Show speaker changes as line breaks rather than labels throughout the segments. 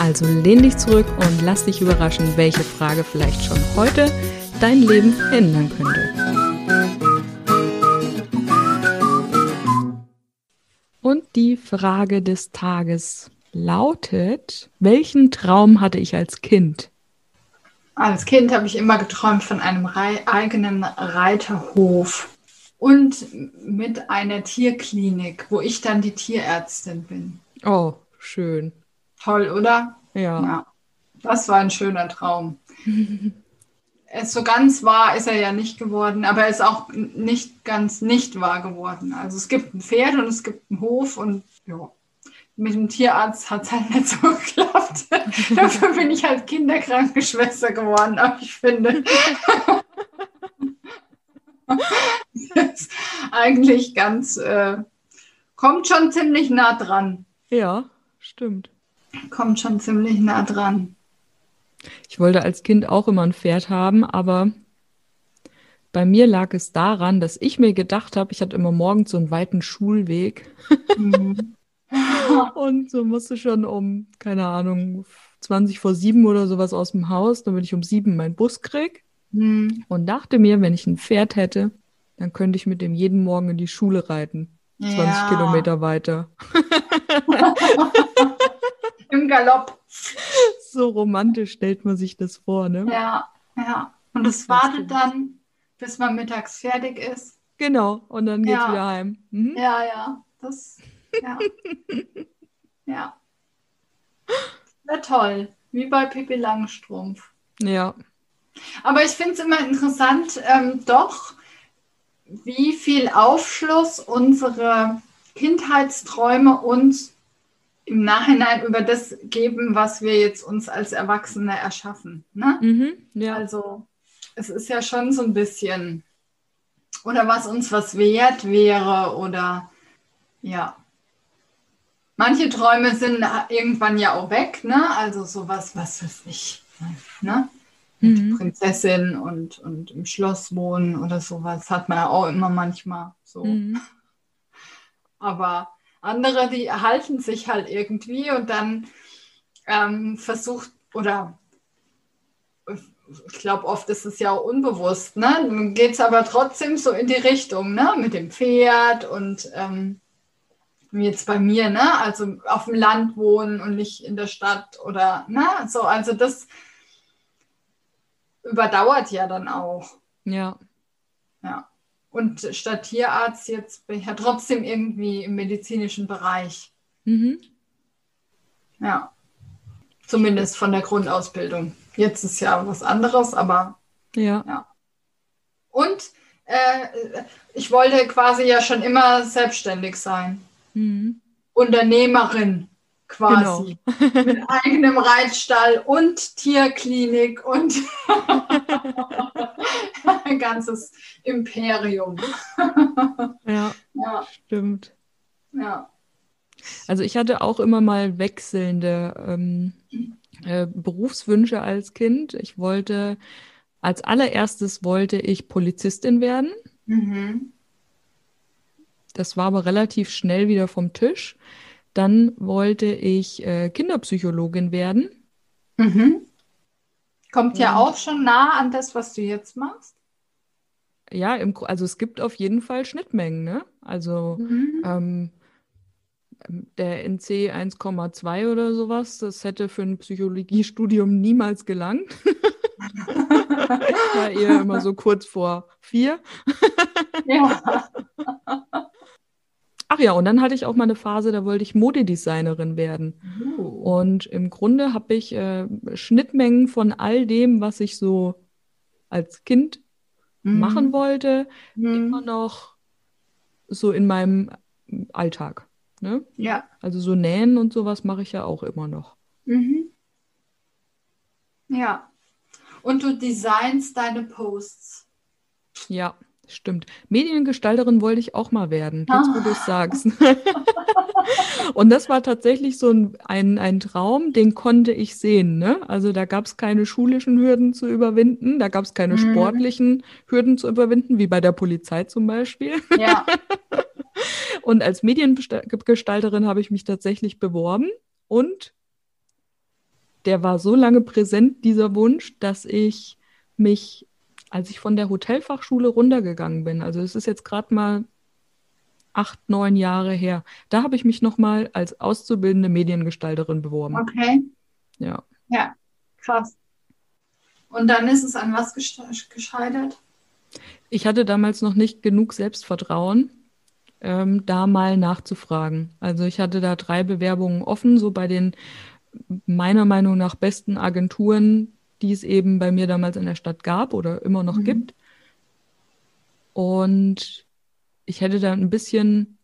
also lehn dich zurück und lass dich überraschen, welche Frage vielleicht schon heute dein Leben ändern könnte. Und die Frage des Tages lautet, welchen Traum hatte ich als Kind?
Als Kind habe ich immer geträumt von einem Rei eigenen Reiterhof und mit einer Tierklinik, wo ich dann die Tierärztin bin.
Oh, schön.
Toll, oder?
Ja. ja.
Das war ein schöner Traum. es so ganz wahr ist er ja nicht geworden, aber er ist auch nicht ganz nicht wahr geworden. Also es gibt ein Pferd und es gibt einen Hof und ja, mit dem Tierarzt hat es halt nicht so geklappt. Dafür bin ich halt Kinderkrankenschwester geworden, aber ich finde. das ist eigentlich ganz, äh, kommt schon ziemlich nah dran.
Ja, stimmt
kommt schon ziemlich nah dran.
Ich wollte als Kind auch immer ein Pferd haben, aber bei mir lag es daran, dass ich mir gedacht habe, ich hatte immer morgens so einen weiten Schulweg. Mhm. und so musste schon um, keine Ahnung, 20 vor sieben oder sowas aus dem Haus, damit ich um sieben meinen Bus krieg. Mhm. Und dachte mir, wenn ich ein Pferd hätte, dann könnte ich mit dem jeden Morgen in die Schule reiten. 20 ja. Kilometer weiter.
Im Galopp.
So romantisch stellt man sich das vor, ne?
Ja, ja. Und es wartet dann, bis man mittags fertig ist.
Genau, und dann geht's ja. wieder heim.
Mhm. Ja, ja. Das, ja. ja. Wäre toll. Wie bei Pippi Langstrumpf.
Ja.
Aber ich finde es immer interessant, ähm, doch, wie viel Aufschluss unsere Kindheitsträume uns im Nachhinein über das geben, was wir jetzt uns als Erwachsene erschaffen. Ne? Mhm, ja. Also es ist ja schon so ein bisschen, oder was uns was wert wäre oder ja. Manche Träume sind irgendwann ja auch weg, ne? Also sowas, was weiß ich, ne? Mhm. Prinzessin und, und im Schloss wohnen oder sowas hat man ja auch immer manchmal so. Mhm. Aber andere, die erhalten sich halt irgendwie und dann ähm, versucht oder ich glaube, oft ist es ja auch unbewusst, ne? Dann geht es aber trotzdem so in die Richtung, ne? Mit dem Pferd und ähm, jetzt bei mir, ne? Also auf dem Land wohnen und nicht in der Stadt oder, ne? So, also das überdauert ja dann auch.
Ja.
Ja. Und statt Tierarzt jetzt bin ich ja trotzdem irgendwie im medizinischen Bereich. Mhm. Ja. Zumindest von der Grundausbildung. Jetzt ist ja was anderes, aber
ja.
ja. Und äh, ich wollte quasi ja schon immer selbstständig sein. Mhm. Unternehmerin quasi. Genau. Mit eigenem Reitstall und Tierklinik und ein ganzes Imperium.
ja, ja, stimmt.
Ja.
Also ich hatte auch immer mal wechselnde ähm, äh, Berufswünsche als Kind. Ich wollte, als allererstes wollte ich Polizistin werden. Mhm. Das war aber relativ schnell wieder vom Tisch. Dann wollte ich äh, Kinderpsychologin werden.
Mhm. Kommt ja auch schon nah an das, was du jetzt machst.
Ja, im, also es gibt auf jeden Fall Schnittmengen. Ne? Also mhm. ähm, der NC 1,2 oder sowas, das hätte für ein Psychologiestudium niemals gelangt. ich war eher immer so kurz vor vier. ja. Ach ja, und dann hatte ich auch mal eine Phase, da wollte ich Modedesignerin werden. Oh. Und im Grunde habe ich äh, Schnittmengen von all dem, was ich so als Kind mhm. machen wollte, mhm. immer noch so in meinem Alltag. Ne?
Ja.
Also so nähen und sowas mache ich ja auch immer noch.
Mhm. Ja. Und du designst deine Posts.
Ja, stimmt. Mediengestalterin wollte ich auch mal werden, jetzt wo du es sagst. Und das war tatsächlich so ein, ein, ein Traum, den konnte ich sehen. Ne? Also da gab es keine schulischen Hürden zu überwinden, da gab es keine
Mhm.
sportlichen Hürden zu überwinden, wie bei der Polizei zum Beispiel.
Ja.
Und als Mediengestalterin habe ich mich tatsächlich beworben und der war so lange präsent, dieser Wunsch, dass ich mich, als ich von der Hotelfachschule runtergegangen bin, also es ist jetzt gerade mal acht, neun Jahre her, da habe ich mich nochmal als auszubildende Mediengestalterin beworben.
Okay.
Ja.
Ja, krass. Und dann ist es an was gescheitert?
Ich hatte damals noch nicht genug Selbstvertrauen, ähm, da mal nachzufragen. Also ich hatte da drei Bewerbungen offen, so bei den meiner Meinung nach besten Agenturen, die es eben bei mir damals in der Stadt gab oder immer noch
Mhm.
gibt. Und ich hätte da ein bisschen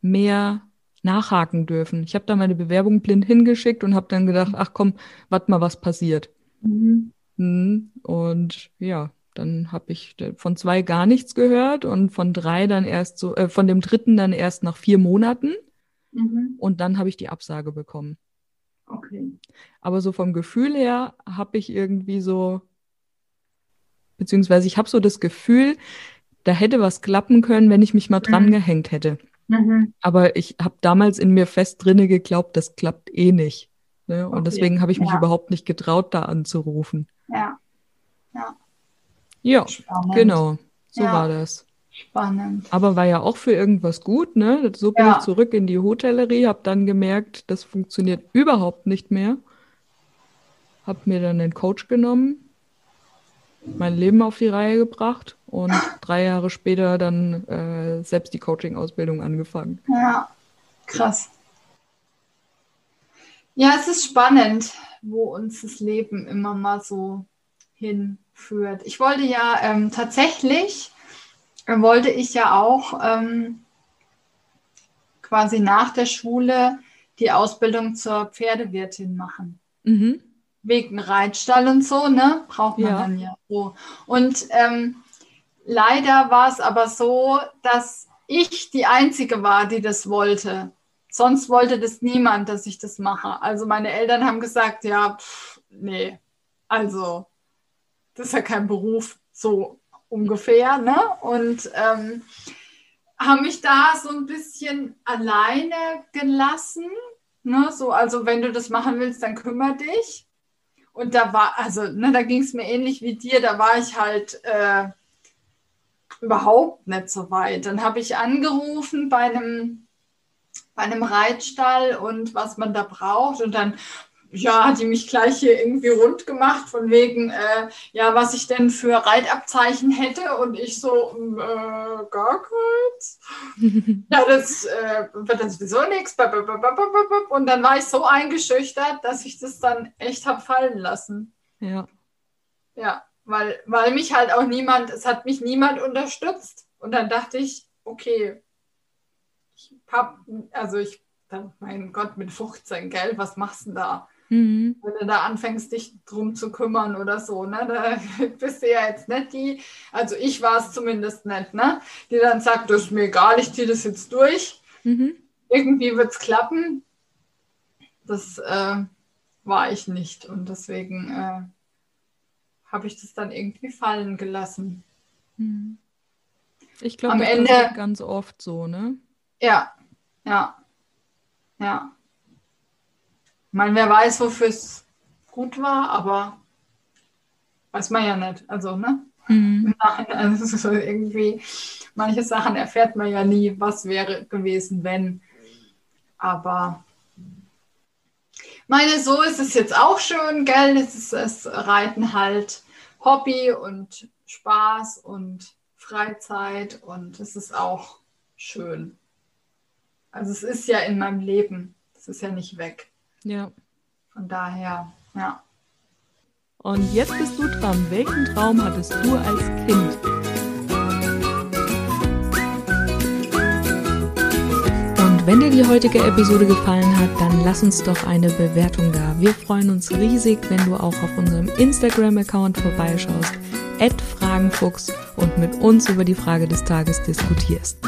mehr nachhaken dürfen. Ich habe da meine Bewerbung blind hingeschickt und habe dann gedacht, ach komm, warte mal, was passiert.
Mhm.
Mhm. Und ja, dann habe ich von zwei gar nichts gehört und von drei dann erst so, äh, von dem dritten dann erst nach vier Monaten
Mhm.
und dann habe ich die Absage bekommen.
Okay.
Aber so vom Gefühl her habe ich irgendwie so, beziehungsweise ich habe so das Gefühl, da hätte was klappen können, wenn ich mich mal dran
Mhm.
gehängt hätte.
Mhm.
Aber ich habe damals in mir fest drinne geglaubt, das klappt eh nicht. Ne? Und
Okay,
deswegen habe ich mich
ja.
überhaupt nicht getraut, da anzurufen.
Ja,
Ja,
spannend.
genau. So
Ja.
war das.
Spannend.
Aber war ja auch für irgendwas gut, ne? So bin
Ja.
ich zurück in die Hotellerie, habe dann gemerkt, das funktioniert überhaupt nicht mehr. Hab mir dann einen Coach genommen, mein Leben auf die Reihe gebracht und drei Jahre später dann äh, selbst die Coaching-Ausbildung angefangen.
Ja, krass. Ja, es ist spannend, wo uns das Leben immer mal so hinführt. Ich wollte ja ähm, tatsächlich, wollte ich ja auch ähm, quasi nach der Schule die Ausbildung zur Pferdewirtin machen.
Mhm.
Wegen Reitstall und so, ne? Braucht man
Ja.
dann ja so. Und ähm, leider war es aber so, dass ich die Einzige war, die das wollte. Sonst wollte das niemand, dass ich das mache. Also meine Eltern haben gesagt, ja, pff, nee, also das ist ja kein Beruf, so ungefähr, ne? Und ähm, haben mich da so ein bisschen alleine gelassen. Ne? So, also wenn du das machen willst, dann kümmere dich. Und da war, also, ne, da ging es mir ähnlich wie dir, da war ich halt äh, überhaupt nicht so weit. Dann habe ich angerufen bei einem, bei einem Reitstall und was man da braucht. Und dann, ja, hat die mich gleich hier irgendwie rund gemacht, von wegen, äh, ja, was ich denn für Reitabzeichen hätte. Und ich so, mm, äh, gar keins. Ja, das äh, wird dann sowieso nichts. Und dann war ich so eingeschüchtert, dass ich das dann echt habe fallen lassen.
Ja.
Ja, weil, weil mich halt auch niemand, es hat mich niemand unterstützt. Und dann dachte ich, okay, ich hab, also ich, dann, mein Gott, mit 15, gell, was machst du denn da?
Mhm.
Wenn du da anfängst, dich drum zu kümmern oder so, ne? Da bist du ja jetzt nicht die, also ich war es zumindest nicht, ne? Die dann sagt, das ist mir egal, ich ziehe das jetzt durch.
Mhm.
Irgendwie wird es klappen. Das äh, war ich nicht. Und deswegen äh, habe ich das dann irgendwie fallen gelassen.
Mhm. Ich glaube,
Am
das
Ende-
ganz oft so, ne?
Ja, ja, ja. Ich meine, wer weiß, wofür es gut war, aber weiß man ja nicht. Also, ne?
Mhm.
Im Nachhinein ist es so irgendwie, manche Sachen erfährt man ja nie, was wäre gewesen, wenn. Aber meine, so ist es jetzt auch schön, gell? Es ist das Reiten halt Hobby und Spaß und Freizeit und es ist auch schön. Also es ist ja in meinem Leben. Es ist ja nicht weg.
Ja.
Von daher, ja.
Und jetzt bist du dran. Welchen Traum hattest du als Kind? Und wenn dir die heutige Episode gefallen hat, dann lass uns doch eine Bewertung da. Wir freuen uns riesig, wenn du auch auf unserem Instagram-Account vorbeischaust, Fragenfuchs und mit uns über die Frage des Tages diskutierst.